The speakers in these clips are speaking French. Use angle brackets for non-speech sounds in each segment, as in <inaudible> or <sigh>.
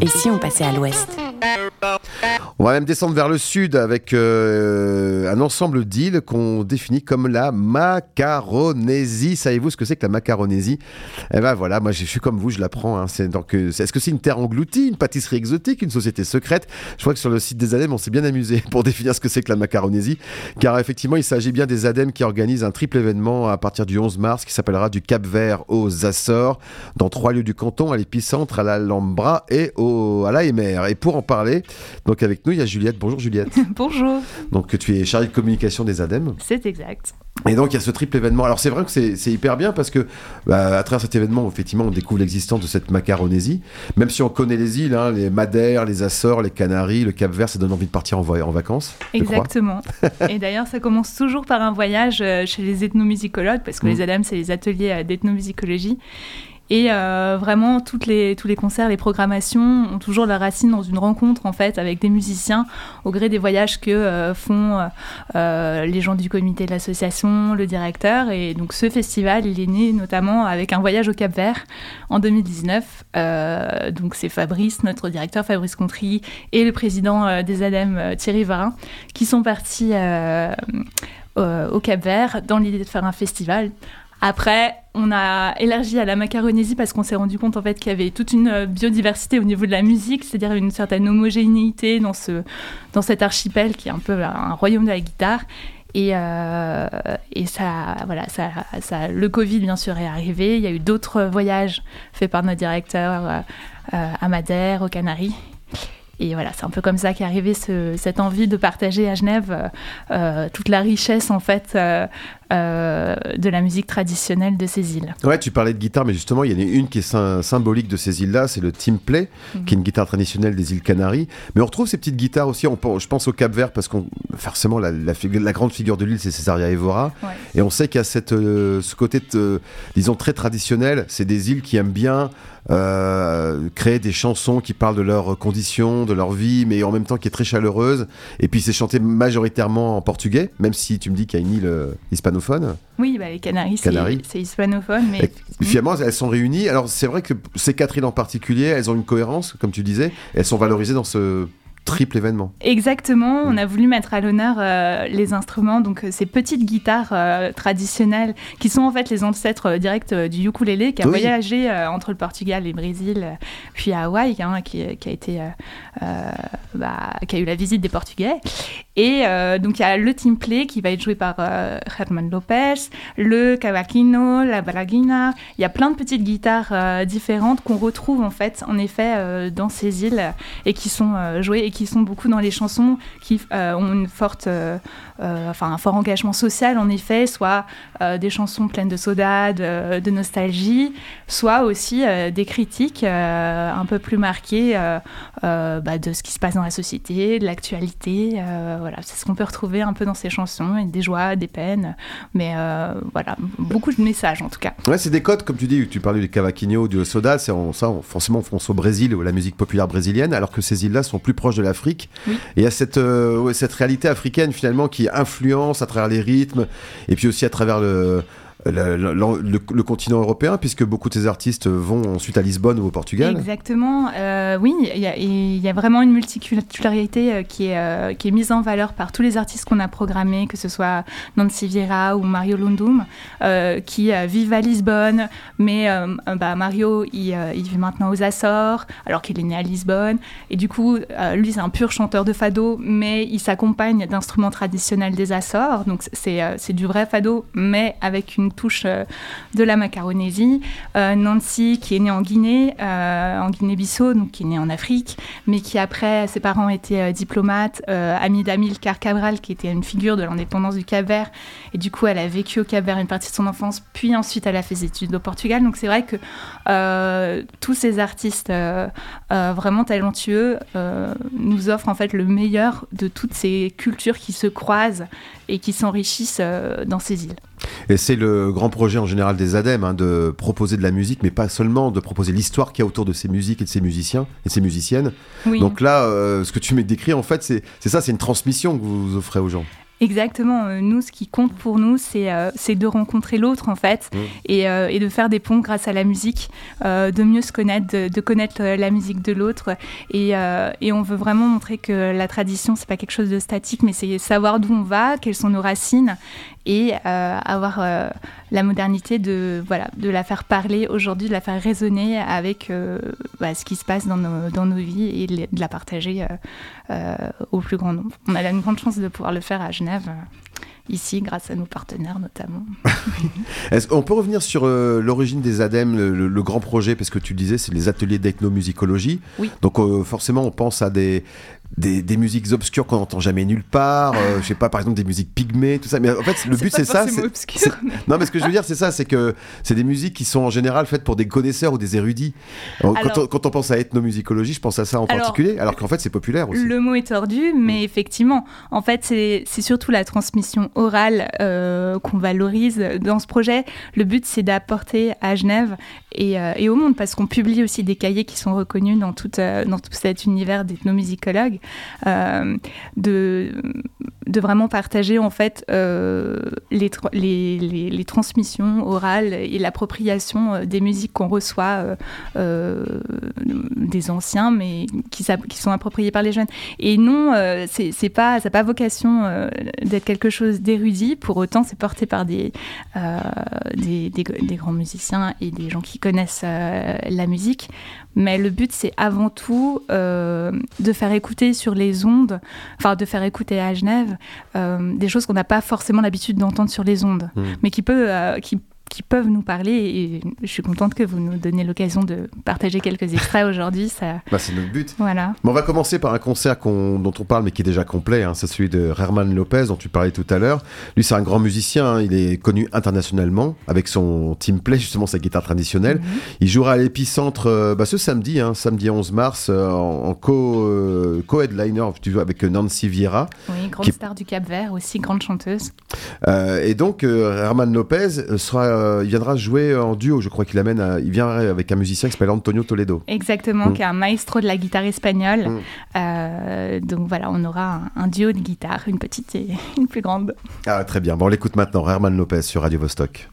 Et si on passait à l'ouest? On va même descendre vers le sud avec euh, un ensemble d'îles qu'on définit comme la Macaronésie. Savez-vous ce que c'est que la Macaronésie? Eh ben voilà, moi je suis comme vous, je l'apprends. Hein. C'est donc, euh, est-ce que c'est une terre engloutie, une pâtisserie exotique, une société secrète? Je crois que sur le site des ADEME, on s'est bien amusé <laughs> pour définir ce que c'est que la Macaronésie, car effectivement, il s'agit bien des ADEME qui organisent un triple événement à partir du 11 mars qui s'appellera du Cap Vert aux Açores, dans trois lieux du canton, à l'épicentre, à l'Alhambra et au, à l'AMR. Et pour en parler, donc avec nous, il y a Juliette. Bonjour Juliette. <laughs> Bonjour. Donc tu es chargée de communication des ADEME. C'est exact. Et donc il y a ce triple événement. Alors c'est vrai que c'est hyper bien parce que bah, à travers cet événement, effectivement, on découvre l'existence de cette Macaronésie. Même si on connaît les îles, hein, les Madères, les Açores, les Canaries, le Cap Vert, ça donne envie de partir en, en vacances. Exactement. <laughs> et d'ailleurs, ça commence toujours par un voyage euh, chez les ethnomusicologues parce que les ADEME, c'est les ateliers euh, d'ethnomusicologie. Et euh, vraiment, tous les concerts, les programmations ont toujours leur racine dans une rencontre en fait avec des musiciens au gré des voyages que euh, font euh, les gens du comité de l'association, le directeur. Et donc ce festival, il est né notamment avec un voyage au Cap Vert en 2019. donc c'est Fabrice, notre directeur Fabrice Contry, et le président des ADEME Thierry Varin qui sont partis au Cap Vert dans l'idée de faire un festival après, on a élargi à la Macaronésie parce qu'on s'est rendu compte en fait qu'il y avait toute une euh, biodiversité au niveau de la musique, c'est-à-dire une certaine homogénéité dans, ce, dans cet archipel qui est un peu un royaume de la guitare. Et, euh, et ça, voilà, ça, ça, le Covid, bien sûr, est arrivé. Il y a eu d'autres voyages faits par notre directeur euh, à Madère, aux Canaries. Et voilà, c'est un peu comme ça qu'est arrivée cette envie de partager à Genève euh, euh, toute la richesse en fait euh, de la musique traditionnelle de ces îles. Ouais, tu parlais de guitare, mais justement, il y en a une qui est symbolique de ces îles-là, c'est le timplay, mhm. qui est une guitare traditionnelle des îles Canaries. Mais on retrouve ces petites guitares aussi, on, je pense au Cap Vert, parce qu'on forcément la, la, grande figure de l'île, c'est Césaria Evora. Et on sait qu'il y a cette, ce côté, disons, très traditionnel. C'est des îles qui aiment bien euh, créer des chansons qui parlent de leurs conditions, de leur vie, mais en même temps qui est très chaleureuse. Et puis c'est chanté majoritairement en portugais, même si tu me dis qu'il y a une île euh, hispanophone. Oui, bah, les Canaries, c'est hispanophone. Mais... <laughs> finalement, elles sont réunies. Alors c'est vrai que ces quatre îles en particulier, elles ont une cohérence, comme tu disais. Elles sont valorisées dans ce triple événement. Exactement, on mm. a voulu mettre à l'honneur euh, les instruments, donc euh, ces petites guitares euh, traditionnelles qui sont en fait les ancêtres directs du ukulélé qui a voyagé entre le Portugal et le Brésil, puis à Hawaï, hein, qui, a été, bah, qui a eu la visite des Portugais. Et donc il y a le timplé qui va être joué par Herman Lopez, le cavaquino, la braguina. Il y a plein de petites guitares différentes qu'on retrouve en fait, en effet, dans ces îles et qui sont jouées et qui sont beaucoup dans les chansons qui euh, ont une forte, euh, euh, enfin un fort engagement social en effet, soit des chansons pleines de soda, de, nostalgie, soit aussi des critiques un peu plus marquées bah, de ce qui se passe dans la société, de l'actualité. voilà, c'est ce qu'on peut retrouver un peu dans ces chansons, des joies, des peines, mais voilà, beaucoup de messages en tout cas. Ouais, c'est des codes, comme tu dis, tu parlais du cavaquinho, du soda, c'est ça, forcément, on pense au Brésil, ou la musique populaire brésilienne, alors que ces îles-là sont plus proches de l'Afrique. Et il y a cette, euh, cette réalité africaine finalement qui influence à travers les rythmes et puis aussi à travers le, le, continent européen, puisque beaucoup de ces artistes vont ensuite à Lisbonne ou au Portugal. Exactement, euh, oui, il y, a vraiment une multiculturalité euh, qui est, euh, qui est mise en valeur par tous les artistes qu'on a programmés, que ce soit Nancy Vieira ou Mario Lundum, qui vivent à Lisbonne, mais bah, Mario, il, vit maintenant aux Açores, alors qu'il est né à Lisbonne, et du coup, lui, c'est un pur chanteur de fado, mais il s'accompagne d'instruments traditionnels des Açores, donc c'est du vrai fado, mais avec une touche euh, de la Macaronésie. Euh, Nancy, qui est née en Guinée, euh, en Guinée-Bissau, donc qui est née en Afrique, mais qui après, ses parents étaient diplomates, amie d'Amilcar Cabral, qui était une figure de l'indépendance du Cap-Vert, et du coup, elle a vécu au Cap-Vert une partie de son enfance, puis ensuite elle a fait ses études au Portugal. Donc c'est vrai que tous ces artistes vraiment talentueux nous offrent en fait le meilleur de toutes ces cultures qui se croisent et qui s'enrichissent dans ces îles. Et c'est le grand projet en général des ADEME, hein, de proposer de la musique, mais pas seulement, de proposer l'histoire qu'il y a autour de ces musiques et de ces musiciens et de ces musiciennes. Donc là, euh, ce que tu m'as décrit, en fait, c'est ça, c'est une transmission que vous offrez aux gens. Exactement. Euh, nous, ce qui compte pour nous, c'est euh, de rencontrer l'autre, en fait, mm. et, euh, et, de faire des ponts grâce à la musique, de mieux se connaître, de, connaître la musique de l'autre. Et, et, on veut vraiment montrer que la tradition, c'est pas quelque chose de statique, mais c'est savoir d'où on va, quelles sont nos racines, et avoir la modernité de, voilà, de la faire parler aujourd'hui, de la faire résonner avec bah, ce qui se passe dans nos, dans nos vies et de la partager au plus grand nombre. On a une grande chance de pouvoir le faire à Genève euh, ici grâce à nos partenaires notamment. <laughs> On peut revenir sur euh, l'origine des ADEME, le, grand projet, parce que tu disais c'est les ateliers d'ethnomusicologie. Oui. Donc euh, forcément on pense à des, des, musiques obscures qu'on n'entend jamais nulle part, euh, je sais pas, par exemple des musiques pygmées, tout ça. Mais en fait, le but c'est ça. Non, mais ce que je veux dire, c'est ça, c'est que c'est des musiques qui sont en général faites pour des connaisseurs ou des érudits. quand, on, pense à ethnomusicologie, je pense à ça en particulier, alors qu'en fait c'est populaire aussi. Le mot est tordu, mais mm. effectivement, en fait, c'est surtout la transmission orale euh, qu'on valorise dans ce projet. Le but, c'est d'apporter à Genève et, euh, et, au monde, parce qu'on publie aussi des cahiers qui sont reconnus dans, toute, dans tout cet univers d'ethnomusicologues. Euh, de, de vraiment partager en fait euh, les, les, les, transmissions orales et l'appropriation euh, des musiques qu'on reçoit des anciens, mais qui, qui, sont appropriées par les jeunes. Et non, c'est pas, ça pas vocation d'être quelque chose d'érudit. Pour autant, c'est porté par des, des, des, grands musiciens et des gens qui connaissent la musique. Mais le but, c'est avant tout de faire écouter sur les ondes, enfin de faire écouter à Genève euh, des choses qu'on n'a pas forcément l'habitude d'entendre sur les ondes, hmm. mais qui peut, euh, qui qui peuvent nous parler. Et je suis contente que vous nous donniez l'occasion de partager quelques extraits aujourd'hui. Ça... <laughs> Bah, c'est notre but. Voilà. on va commencer par un concert dont on parle, mais qui est déjà complet. Hein. C'est celui de Herman Lopez, dont tu parlais tout à l'heure. Lui, c'est un grand musicien. Hein. Il est connu internationalement avec son team play, justement sa guitare traditionnelle. Mhm. Il jouera à l'épicentre euh, bah, ce samedi, hein, samedi 11 mars, euh, en, co, co, headliner avec Nancy Vieira. Oui, grande star du Cap Vert, aussi grande chanteuse. Euh, et donc, Herman Lopez sera euh, il viendra jouer en duo, je crois qu'il amène, il vient avec un musicien qui s'appelle Antonio Toledo. Exactement, mm. qui est un maestro de la guitare espagnole. Mm. Euh, donc voilà, on aura un, duo de guitare, une petite et <laughs> une plus grande. Ah, très bien. Bon, on l'écoute maintenant. Herman Lopez sur Radio Vostok.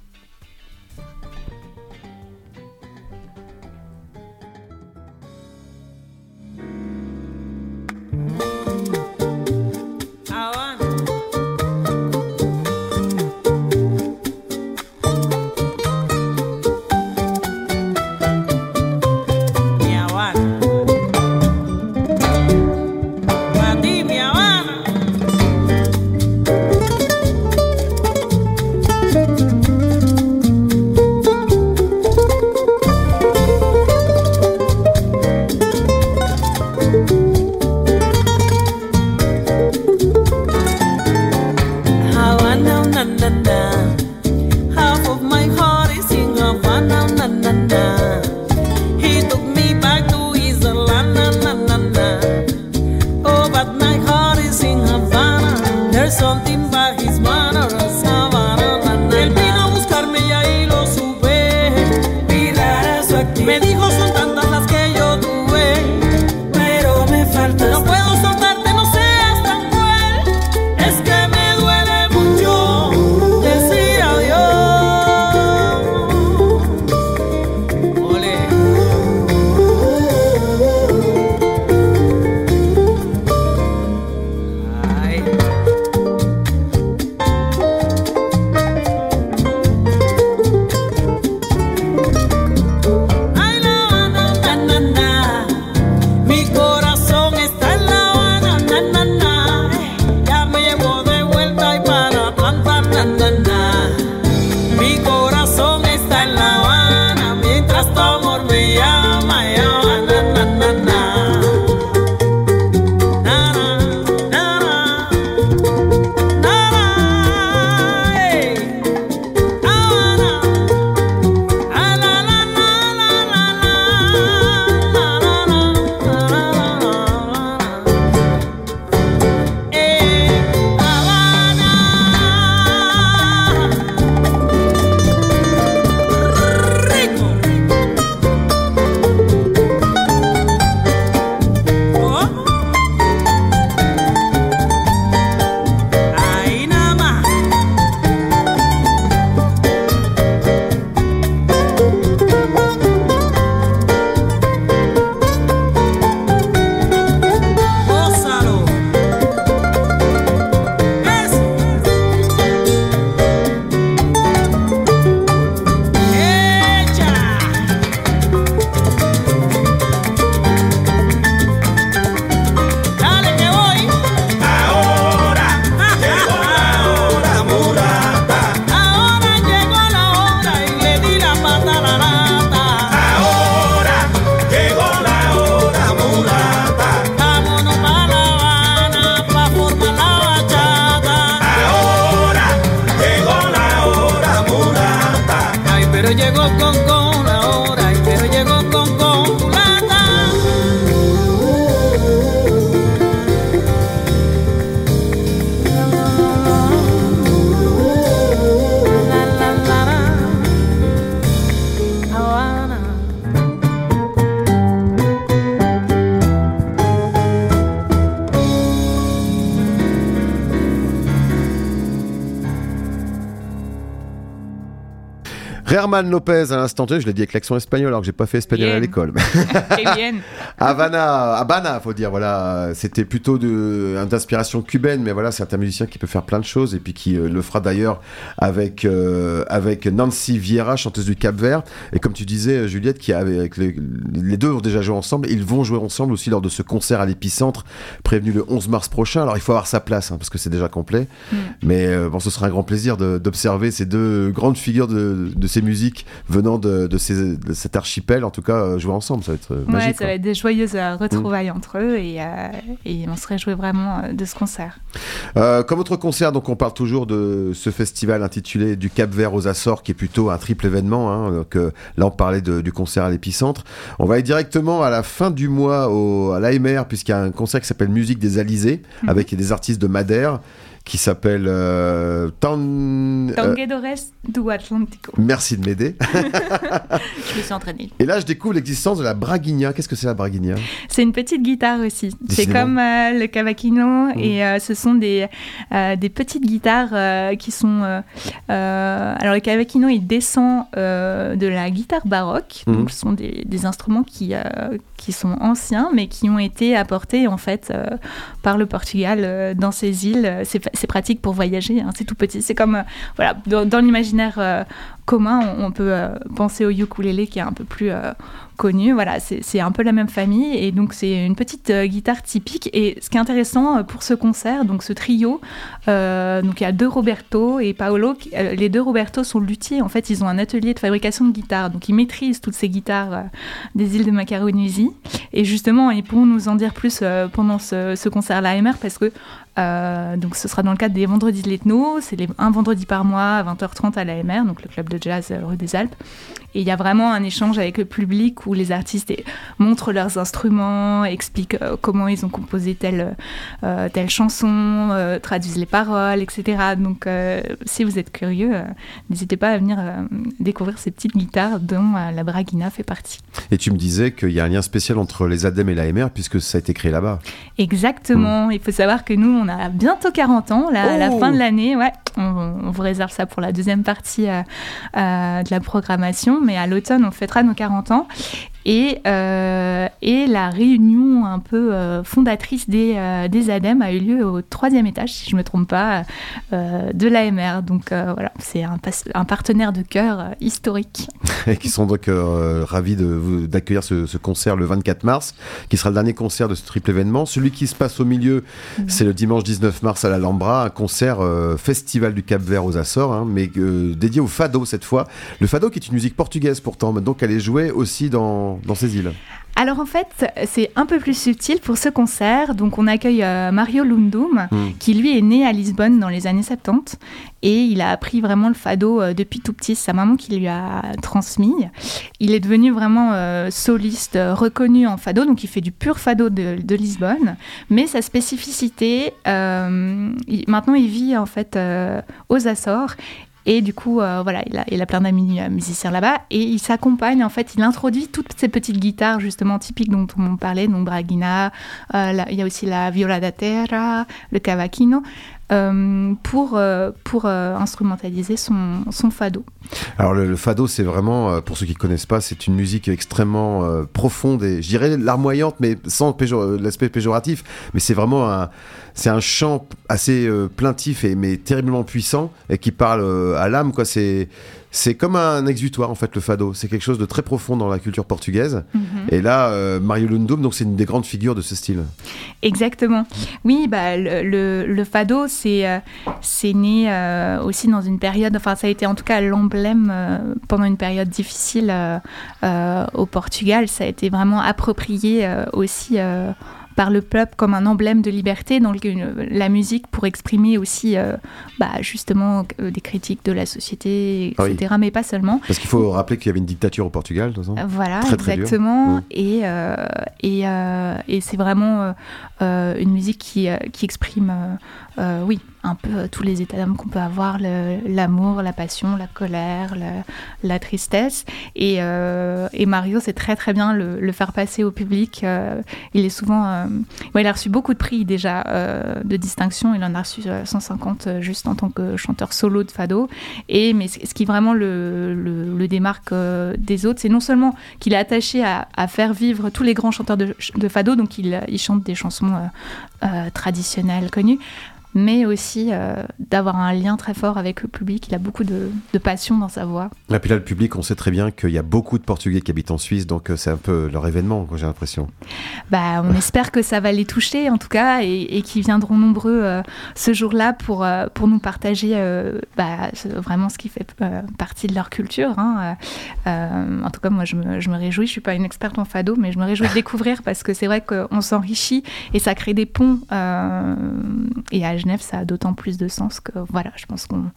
German Lopez à l'instant je l'ai dit avec l'accent espagnol alors que j'ai pas fait espagnol à l'école. <laughs> <laughs> Havana, Habana, faut dire, voilà, c'était plutôt d'inspiration cubaine, mais voilà, c'est un musicien qui peut faire plein de choses et puis qui euh, le fera d'ailleurs avec, euh, avec Nancy Vieira, chanteuse du Cap Vert. Et comme tu disais, Juliette, qui avec les, les, deux ont déjà joué ensemble, ils vont jouer ensemble aussi lors de ce concert à l'épicentre prévenu le 11 mars prochain. Alors il faut avoir sa place hein, parce que c'est déjà complet, mm. mais euh, bon, ce sera un grand plaisir d'observer ces deux grandes figures de, de ces musiques venant de, de, ces, de, cet archipel, en tout cas, jouer ensemble. Ça va être magique. Ouais, ça va être des joyeuses retrouvailles mm. entre eux et, et on se réjouit vraiment de ce concert. comme autre concert, donc on parle toujours de ce festival intitulé Du Cap Vert aux Açores, qui est plutôt un triple événement. Hein, donc, là, on parlait du concert à l'épicentre. On va aller directement à la fin du mois au, à l'AMR, puisqu'il y a un concert qui s'appelle Musique des Alizés, mhm. avec des artistes de Madère qui s'appelle euh, Tan... Euh, du Atlantico. Merci de m'aider. <laughs> je me suis entraînée. Et là, je découvre l'existence de la braguigna. Qu'est-ce que c'est la braguigna C'est une petite guitare aussi. C'est comme euh, le cavaquino mmh. et euh, ce sont des, des petites guitares qui sont... alors le cavaquino, il descend de la guitare baroque. Mmh. Donc, ce sont des, des instruments qui, qui sont anciens mais qui ont été apportés en fait par le Portugal dans ces îles. C'est pratique pour voyager, hein, c'est tout petit. C'est comme, euh, voilà, dans, l'imaginaire euh, commun, on, peut euh, penser au ukulélé qui est un peu plus connu. Voilà, c'est un peu la même famille et donc c'est une petite guitare typique. Et ce qui est intéressant pour ce concert, donc ce trio, donc il y a deux Roberto et Paolo. les deux Roberto sont luthiers. En fait, ils ont un atelier de fabrication de guitares, donc ils maîtrisent toutes ces guitares des îles de Macaronésie. Et justement, ils pourront nous en dire plus pendant ce, ce concert à l'AMR parce que euh, donc ce sera dans le cadre des Vendredis de l'Ethno, c'est un vendredi par mois à 20h30 à l'AMR, donc le club de jazz euh, rue des Alpes. Et il y a vraiment un échange avec le public où les artistes montrent leurs instruments, expliquent euh, comment ils ont composé telle, telle chanson, traduisent les paroles, etc. Donc si vous êtes curieux, n'hésitez pas à venir découvrir ces petites guitares dont la Braguina fait partie. Et tu me disais qu'il y a un lien spécial entre les ADEM et l'AMR puisque ça a été créé là-bas. Exactement. Il faut savoir que nous, on a bientôt 40 ans, là, à la fin de oh. l'année. Ouais, on, vous réserve ça pour la deuxième partie euh, euh, de la programmation, mais à l'automne, on fêtera nos 40 ans. Et, euh, et la réunion un peu fondatrice des, des ADEME a eu lieu au troisième étage, si je ne me trompe pas, de l'AMR. Donc voilà, c'est un, un, partenaire de cœur historique. <laughs> et qui sont donc ravis d'accueillir ce, ce, concert le 24 mars, qui sera le dernier concert de ce triple événement. Celui qui se passe au milieu, mhm. c'est le dimanche 19 mars à l'Alhambra, un concert festival du Cap Vert aux Açores, hein, mais dédié au fado cette fois. Le fado qui est une musique portugaise pourtant, donc elle est jouée aussi dans, ces îles alors en fait, c'est un peu plus subtil pour ce concert. Donc on accueille euh, Mario Lundum, hmm. qui lui est né à Lisbonne dans les années 70 et il a appris vraiment le fado euh, depuis tout petit. C'est sa maman qui lui a transmis. Il est devenu vraiment euh, soliste reconnu en fado, donc il fait du pur fado de, Lisbonne. Mais sa spécificité, maintenant il vit en fait aux Açores et du coup, euh, voilà, il a, plein d'amis euh, musiciens là-bas. Et il s'accompagne, en fait, il introduit toutes ces petites guitares, justement, typiques dont on parlait, donc Braguina, euh, il y a aussi la viola da terra, le cavaquino. Euh, pour, euh, pour euh, instrumentaliser son, son, fado. Alors le, fado, c'est vraiment, pour ceux qui ne connaissent pas, c'est une musique extrêmement profonde et je dirais larmoyante, mais sans l'aspect péjoratif. Mais c'est vraiment un, c'est un chant assez plaintif et mais terriblement puissant et qui parle à l'âme. quoi. C'est c'est comme un exutoire en fait le fado. C'est quelque chose de très profond dans la culture portugaise. Mhm. Et là, euh, Mario Lundum, donc c'est une des grandes figures de ce style. Exactement. Oui, bah le, le, fado, c'est euh, c'est né euh, aussi dans une période. Enfin, ça a été en tout cas l'emblème pendant une période difficile au Portugal. Ça a été vraiment approprié aussi par le peuple comme un emblème de liberté, dans la musique pour exprimer aussi euh, bah, justement euh, des critiques de la société, etc. Ah mais pas seulement. Parce qu'il faut rappeler qu'il y avait une dictature au Portugal, de toute façon. Voilà, exactement. Et, euh, et, et c'est vraiment une musique qui, qui exprime, oui, un peu tous les états d'âme qu'on peut avoir, l'amour, la passion, la colère, la tristesse. Et, et Mario sait très très bien le, faire passer au public. il est souvent... il a reçu beaucoup de prix déjà de distinction. Il en a reçu 150 juste en tant que chanteur solo de fado. Et, mais ce qui vraiment le, démarque des autres, c'est non seulement qu'il est attaché à, faire vivre tous les grands chanteurs de, fado, donc il, il chante des chansons euh, traditionnelles connues, mais aussi euh, d'avoir un lien très fort avec le public. Il a beaucoup de, passion dans sa voix. Et puis là, le public, on sait très bien qu'il y a beaucoup de Portugais qui habitent en Suisse, donc euh, c'est un peu leur événement, j'ai l'impression. Bah, on <laughs> espère que ça va les toucher, en tout cas, et, qu'ils viendront nombreux euh, ce jour-là pour, pour nous partager bah, vraiment ce qui fait partie de leur culture. Hein. en tout cas, moi, je me, je me réjouis. Je suis pas une experte en fado, mais je me réjouis de <laughs> découvrir parce que c'est vrai qu'on s'enrichit et ça crée des ponts. et à Genève, ça a d'autant plus de sens que voilà, je pense qu'on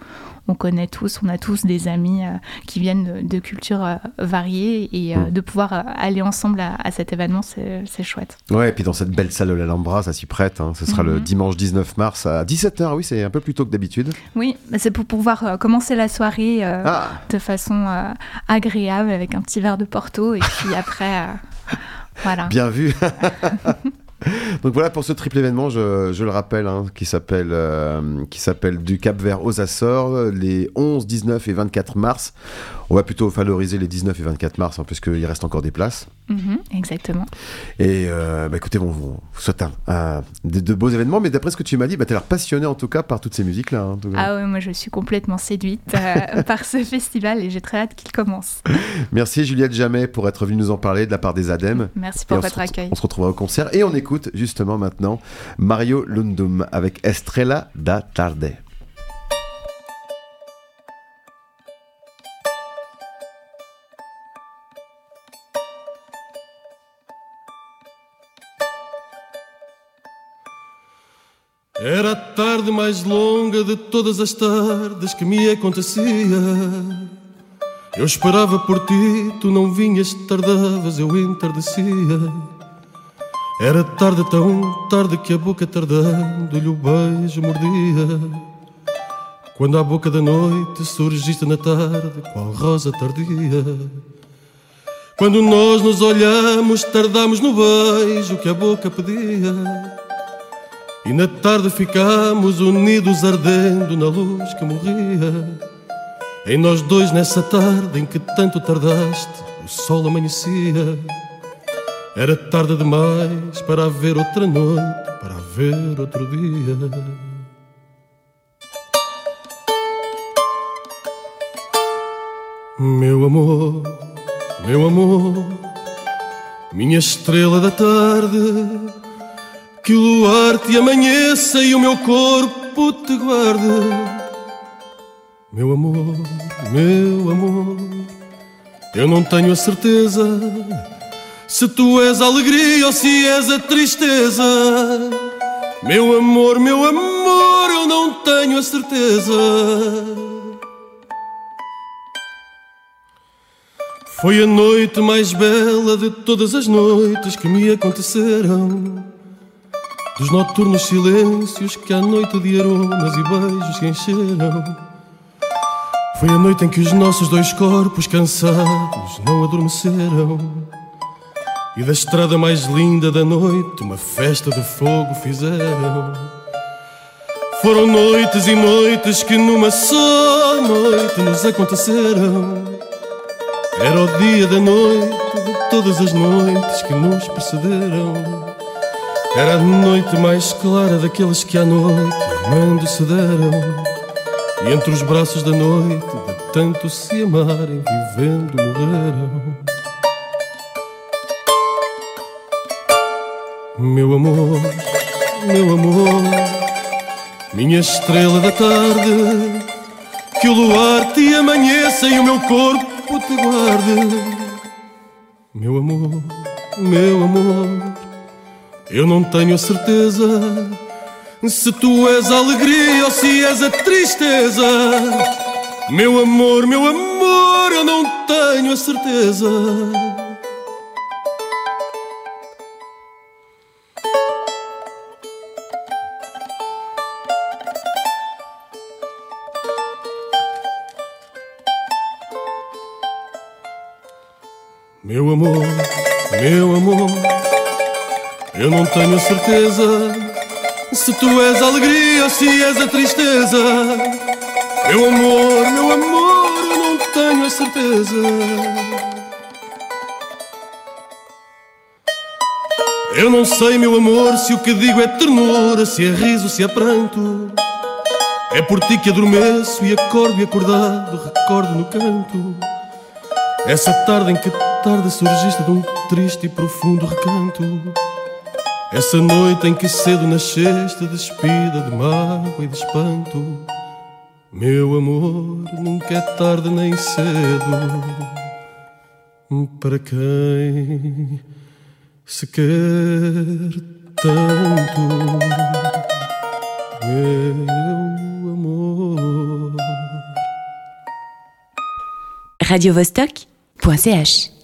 on connaît tous, on a tous des amis euh, qui viennent de, cultures euh, variées et euh, mm. de pouvoir aller ensemble à, cet événement, c'est chouette. Ouais, et puis dans cette belle salle de l'Alhambra, ça s'y prête. Hein. Ce sera le mm-hmm. dimanche 19 mars à 17h, oui, c'est un peu plus tôt que d'habitude. Oui, c'est pour pouvoir commencer la soirée ah. de façon agréable avec un petit verre de Porto et puis après. Voilà. Bien vu. <laughs> <laughs> Donc voilà pour ce triple événement, je, je le rappelle, hein, qui s'appelle euh, qui s'appelle du Cap Vert aux Açores, les 11, 19 et 24 mars. On va plutôt valoriser les 19 et 24 mars, hein, puisqu'il reste encore des places. Mhm, exactement. Et euh, bah, écoutez, bon, vous souhaite un, de, beaux événements, mais d'après ce que tu m'as dit, bah, tu as l'air passionné en tout cas par toutes ces musiques-là. Hein, ah oui, moi je suis complètement séduite euh, <laughs> par ce festival et j'ai très hâte qu'il commence. Merci Juliette Jamais pour être venue nous en parler de la part des ADEME. Merci pour votre accueil. On se retrouvera au concert et on écoute justement maintenant Mario Lundum avec Estrella da Tarde. Era a tarde mais longa de todas as tardes que me acontecia. Eu esperava por ti, tu não vinhas, tardavas, eu entardecia. Era tarde tão tarde que a boca tardando-lhe o beijo mordia. Quando à boca da noite surgiste na tarde, qual rosa tardia. Quando nós nos olhamos, tardamos no beijo que a boca pedia. E na tarde ficamos unidos ardendo na luz que morria. Em nós dois nessa tarde em que tanto tardaste, o sol amanhecia. Era tarde demais para haver outra noite, para haver outro dia. Meu amor, meu amor, minha estrela da tarde que o luar te amanheça e o meu corpo te guarde. Meu amor, meu amor, eu não tenho a certeza se tu és a alegria ou se és a tristeza. Meu amor, meu amor, eu não tenho a certeza. Foi a noite mais bela de todas as noites que me aconteceram. Dos noturnos silêncios que à noite de aromas e beijos se encheram. Foi a noite em que os nossos dois corpos cansados não adormeceram. E da estrada mais linda da noite uma festa de fogo fizeram. Foram noites e noites que numa só noite nos aconteceram. Era o dia da noite de todas as noites que nos precederam. Era a noite mais clara daqueles que à noite amando se deram. E entre os braços da noite, de tanto se amarem, vivendo morreram. Meu amor, meu amor, minha estrela da tarde, que o luar te amanheça e o meu corpo te guarde. Meu amor, meu amor eu não tenho a certeza se tu és a alegria ou se és a tristeza. Meu amor, meu amor, eu não tenho a certeza. Meu amor, eu não tenho certeza se tu és a alegria ou se és a tristeza. Meu amor, meu amor, eu não tenho a certeza. Eu não sei, meu amor, se o que digo é ternura, se é riso, se é pranto. É por ti que adormeço e acordo e acordado, recordo no canto. Essa tarde em que tarde surgiste de um triste e profundo recanto. Essa noite em que cedo nasceste, despida de mágoa e de espanto. Meu amor, nunca é tarde nem cedo. Para quem se quer tanto, meu amor. Radio Vostok.ch